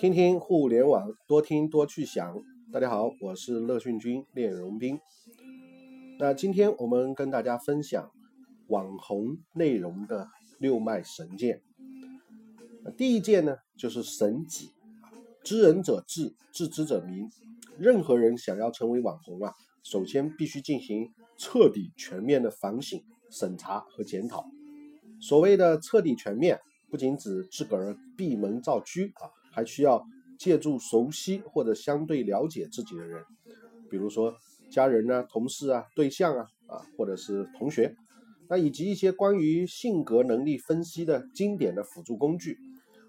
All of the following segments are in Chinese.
听听互联网，多听多去想。大家好，我是乐讯君练荣斌。那今天我们跟大家分享网红内容的六脉神剑。第一剑呢，就是神己。知人者智，自知者明。任何人想要成为网红啊，首先必须进行彻底全面的反省、审查和检讨。所谓的彻底全面，不仅指自个儿闭门造车啊。还需要借助熟悉或者相对了解自己的人，比如说家人啊、同事啊、对象啊啊，或者是同学，那以及一些关于性格能力分析的经典的辅助工具，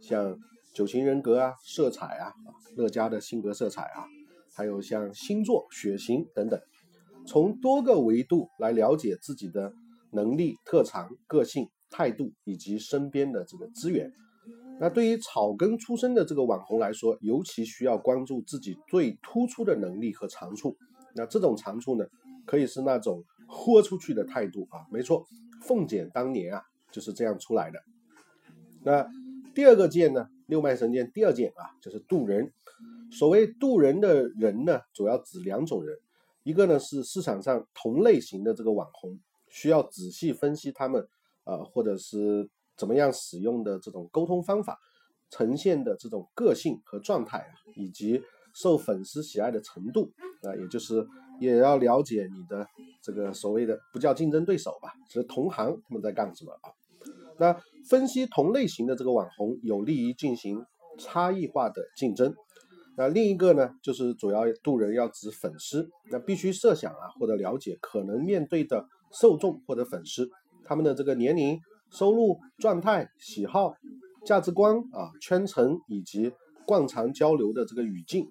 像九型人格啊、色彩啊、乐嘉的性格色彩啊，还有像星座、血型等等，从多个维度来了解自己的能力、特长、个性、态度以及身边的这个资源。那对于草根出身的这个网红来说，尤其需要关注自己最突出的能力和长处。那这种长处呢，可以是那种豁出去的态度啊。没错，凤姐当年啊就是这样出来的。那第二个剑呢，六脉神剑第二剑啊，就是渡人。所谓渡人的人呢，主要指两种人，一个呢是市场上同类型的这个网红，需要仔细分析他们啊，或者是。怎么样使用的这种沟通方法，呈现的这种个性和状态啊，以及受粉丝喜爱的程度啊，也就是也要了解你的这个所谓的不叫竞争对手吧，是同行他们在干什么啊？那分析同类型的这个网红，有利于进行差异化的竞争。那另一个呢，就是主要渡人要指粉丝，那必须设想啊，或者了解可能面对的受众或者粉丝他们的这个年龄。收入、状态、喜好、价值观啊、圈层以及惯常交流的这个语境，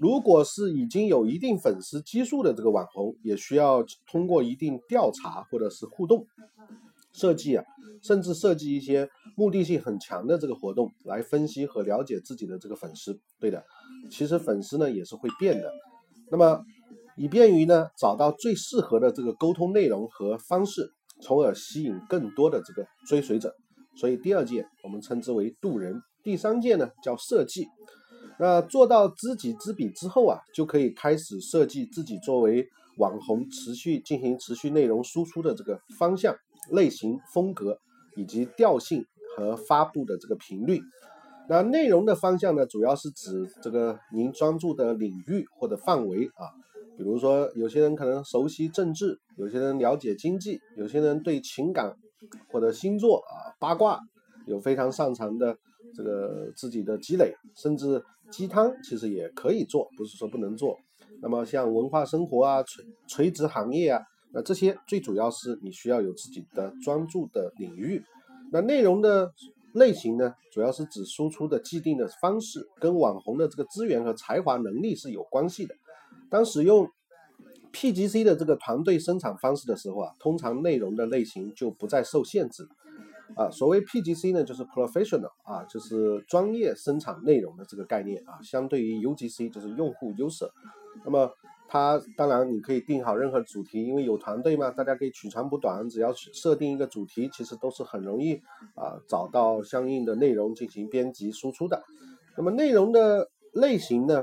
如果是已经有一定粉丝基数的这个网红，也需要通过一定调查或者是互动设计啊，甚至设计一些目的性很强的这个活动，来分析和了解自己的这个粉丝。对的，其实粉丝呢也是会变的，那么以便于呢找到最适合的这个沟通内容和方式。从而吸引更多的这个追随者，所以第二件我们称之为渡人，第三件呢叫设计。那做到知己知彼之后啊，就可以开始设计自己作为网红持续进行持续内容输出的这个方向、类型、风格以及调性和发布的这个频率。那内容的方向呢，主要是指这个您专注的领域或者范围啊。比如说，有些人可能熟悉政治，有些人了解经济，有些人对情感或者星座啊八卦有非常擅长的这个自己的积累，甚至鸡汤其实也可以做，不是说不能做。那么像文化生活啊、垂垂直行业啊，那这些最主要是你需要有自己的专注的领域。那内容的类型呢，主要是指输出的既定的方式，跟网红的这个资源和才华能力是有关系的。当使用 PGC 的这个团队生产方式的时候啊，通常内容的类型就不再受限制啊。所谓 PGC 呢，就是 Professional 啊，就是专业生产内容的这个概念啊。相对于 UGC 就是用户优势。那么它当然你可以定好任何主题，因为有团队嘛，大家可以取长补短，只要设定一个主题，其实都是很容易啊找到相应的内容进行编辑输出的。那么内容的类型呢？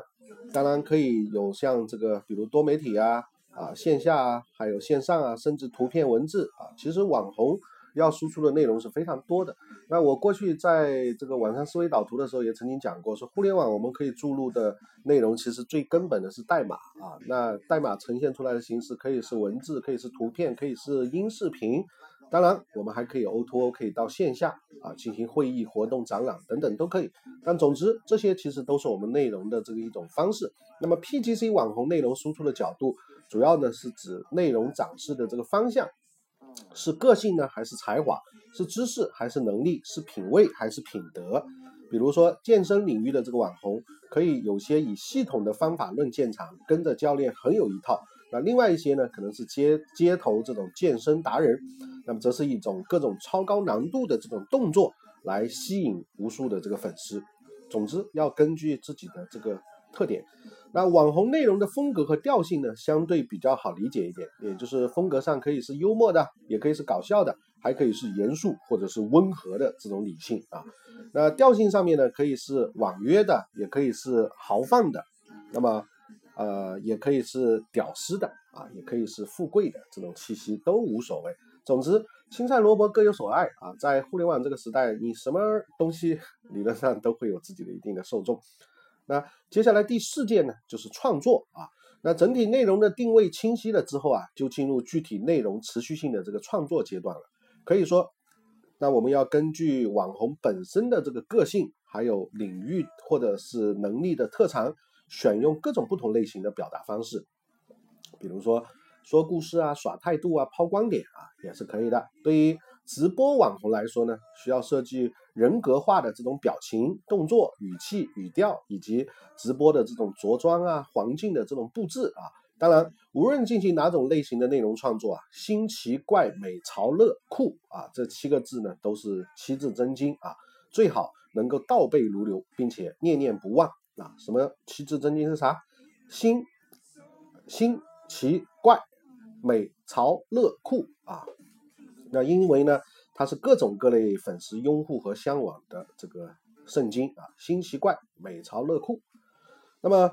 当然可以有像这个，比如多媒体啊，啊线下啊，还有线上啊，甚至图片文字啊，其实网红要输出的内容是非常多的。那我过去在这个网上思维导图的时候也曾经讲过，说互联网我们可以注入的内容，其实最根本的是代码啊。那代码呈现出来的形式可以是文字，可以是图片，可以是音视频。当然，我们还可以 O2O，可以到线下啊进行会议、活动、展览等等都可以。但总之，这些其实都是我们内容的这个一种方式。那么 PGC 网红内容输出的角度，主要呢是指内容展示的这个方向，是个性呢还是才华，是知识还是能力，是品味还是品德。比如说健身领域的这个网红，可以有些以系统的方法论见长，跟着教练很有一套。那另外一些呢，可能是街街头这种健身达人，那么则是一种各种超高难度的这种动作来吸引无数的这个粉丝。总之，要根据自己的这个特点。那网红内容的风格和调性呢，相对比较好理解一点，也就是风格上可以是幽默的，也可以是搞笑的，还可以是严肃或者是温和的这种理性啊。那调性上面呢，可以是婉约的，也可以是豪放的，那么呃，也可以是屌丝的啊，也可以是富贵的这种气息都无所谓。总之，青菜萝卜各有所爱啊，在互联网这个时代，你什么东西理论上都会有自己的一定的受众。那接下来第四件呢，就是创作啊。那整体内容的定位清晰了之后啊，就进入具体内容持续性的这个创作阶段了。可以说，那我们要根据网红本身的这个个性，还有领域或者是能力的特长，选用各种不同类型的表达方式。比如说说故事啊、耍态度啊、抛光点啊，也是可以的。对于直播网红来说呢，需要设计人格化的这种表情、动作、语气、语调，以及直播的这种着装啊、环境的这种布置啊。当然，无论进行哪种类型的内容创作啊，新奇怪美潮乐酷啊，这七个字呢都是七字真经啊，最好能够倒背如流，并且念念不忘啊。什么七字真经是啥？新新奇怪美潮乐酷啊。那因为呢，它是各种各类粉丝拥护和向往的这个圣经啊，新奇怪美潮乐酷。那么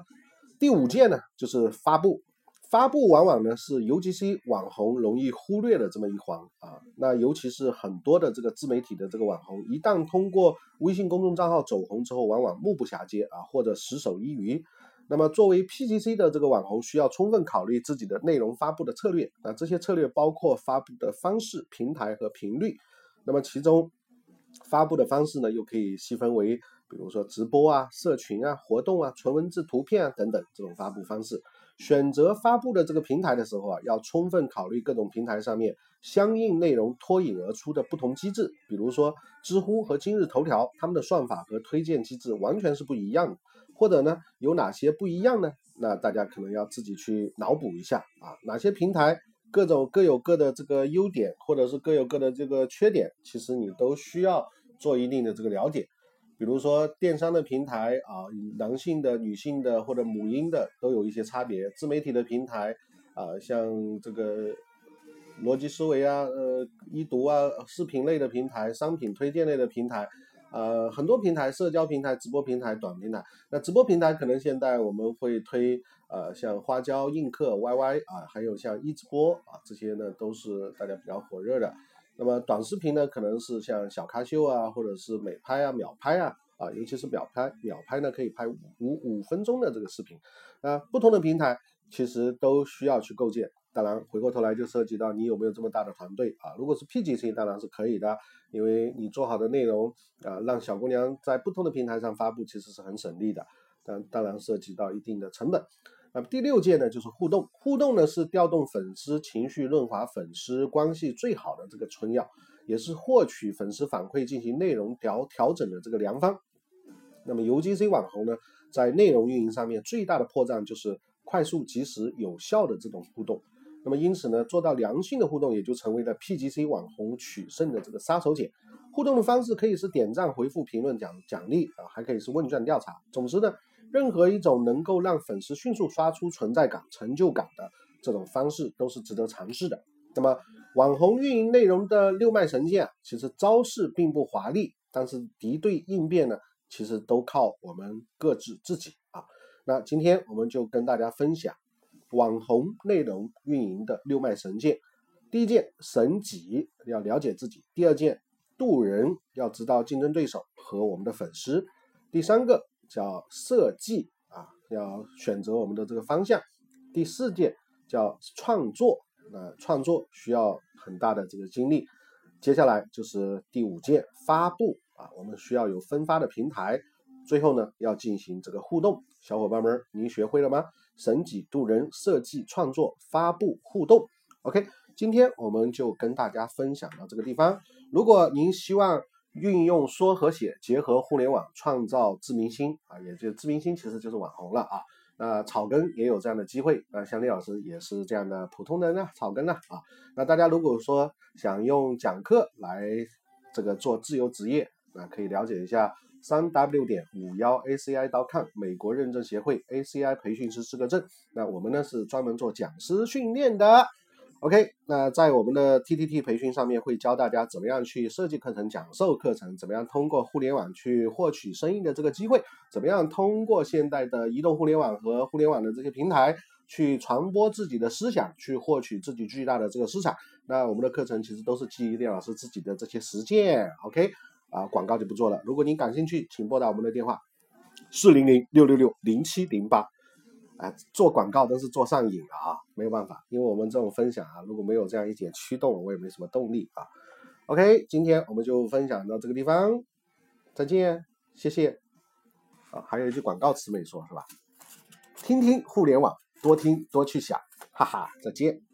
第五件呢，就是发布。发布往往呢是 UGC 网红容易忽略的这么一环啊。那尤其是很多的这个自媒体的这个网红，一旦通过微信公众账号走红之后，往往目不暇接啊，或者死守一隅。那么作为 PGC 的这个网红，需要充分考虑自己的内容发布的策略那。这些策略包括发布的方式、平台和频率。那么其中发布的方式呢，又可以细分为，比如说直播啊、社群啊、活动啊、纯文字、图片啊等等这种发布方式。选择发布的这个平台的时候啊，要充分考虑各种平台上面相应内容脱颖而出的不同机制。比如说知乎和今日头条，他们的算法和推荐机制完全是不一样的。或者呢，有哪些不一样呢？那大家可能要自己去脑补一下啊。哪些平台各种各有各的这个优点，或者是各有各的这个缺点，其实你都需要做一定的这个了解。比如说电商的平台啊，男性的、女性的或者母婴的都有一些差别。自媒体的平台啊，像这个逻辑思维啊、呃一读啊、视频类的平台、商品推荐类的平台。呃，很多平台，社交平台、直播平台、短平台。那直播平台可能现在我们会推，呃，像花椒、映客、YY 啊，还有像一直播啊，这些呢都是大家比较火热的。那么短视频呢，可能是像小咖秀啊，或者是美拍啊、秒拍啊，啊，尤其是秒拍，秒拍呢可以拍五五分钟的这个视频。啊，不同的平台其实都需要去构建。当然，回过头来就涉及到你有没有这么大的团队啊？如果是 PGC，当然是可以的。因为你做好的内容啊，让小姑娘在不同的平台上发布，其实是很省力的。但当然涉及到一定的成本。那么第六件呢，就是互动。互动呢是调动粉丝情绪、润滑粉丝关系最好的这个春药，也是获取粉丝反馈进行内容调调整的这个良方。那么 UGC 网红呢，在内容运营上面最大的破绽就是快速、及时、有效的这种互动。那么因此呢，做到良性的互动，也就成为了 PGC 网红取胜的这个杀手锏。互动的方式可以是点赞、回复、评论、奖奖励啊，还可以是问卷调查。总之呢，任何一种能够让粉丝迅速刷出存在感、成就感的这种方式，都是值得尝试的。那么，网红运营内容的六脉神剑，其实招式并不华丽，但是敌对应变呢，其实都靠我们各自自己啊。那今天我们就跟大家分享。网红内容运营的六脉神剑，第一件神己要了解自己，第二件渡人要知道竞争对手和我们的粉丝，第三个叫设计啊，要选择我们的这个方向，第四件叫创作，那创作需要很大的这个精力，接下来就是第五件发布啊，我们需要有分发的平台，最后呢要进行这个互动，小伙伴们您学会了吗？神己度人设计创作发布互动，OK，今天我们就跟大家分享到这个地方。如果您希望运用说和写结合互联网创造自明星啊，也就自明星其实就是网红了啊。那草根也有这样的机会，那像李老师也是这样的普通人呢，草根呢啊。那大家如果说想用讲课来这个做自由职业，那可以了解一下。三 w 点五幺 aci 到 com 美国认证协会 ACI 培训师资格证。那我们呢是专门做讲师训练的。OK，那在我们的 TTT 培训上面会教大家怎么样去设计课程、讲授课程，怎么样通过互联网去获取生意的这个机会，怎么样通过现代的移动互联网和互联网的这些平台去传播自己的思想，去获取自己巨大的这个市场。那我们的课程其实都是基于聂老师自己的这些实践。OK，啊，广告就不做了。如果您感兴趣，请拨打我们的电话四零零六六六零七零八。啊，做广告都是做上瘾了啊，没有办法，因为我们这种分享啊，如果没有这样一点驱动，我也没什么动力啊。OK，今天我们就分享到这个地方，再见，谢谢。啊，还有一句广告词没说是吧？听听互联网，多听多去想，哈哈，再见。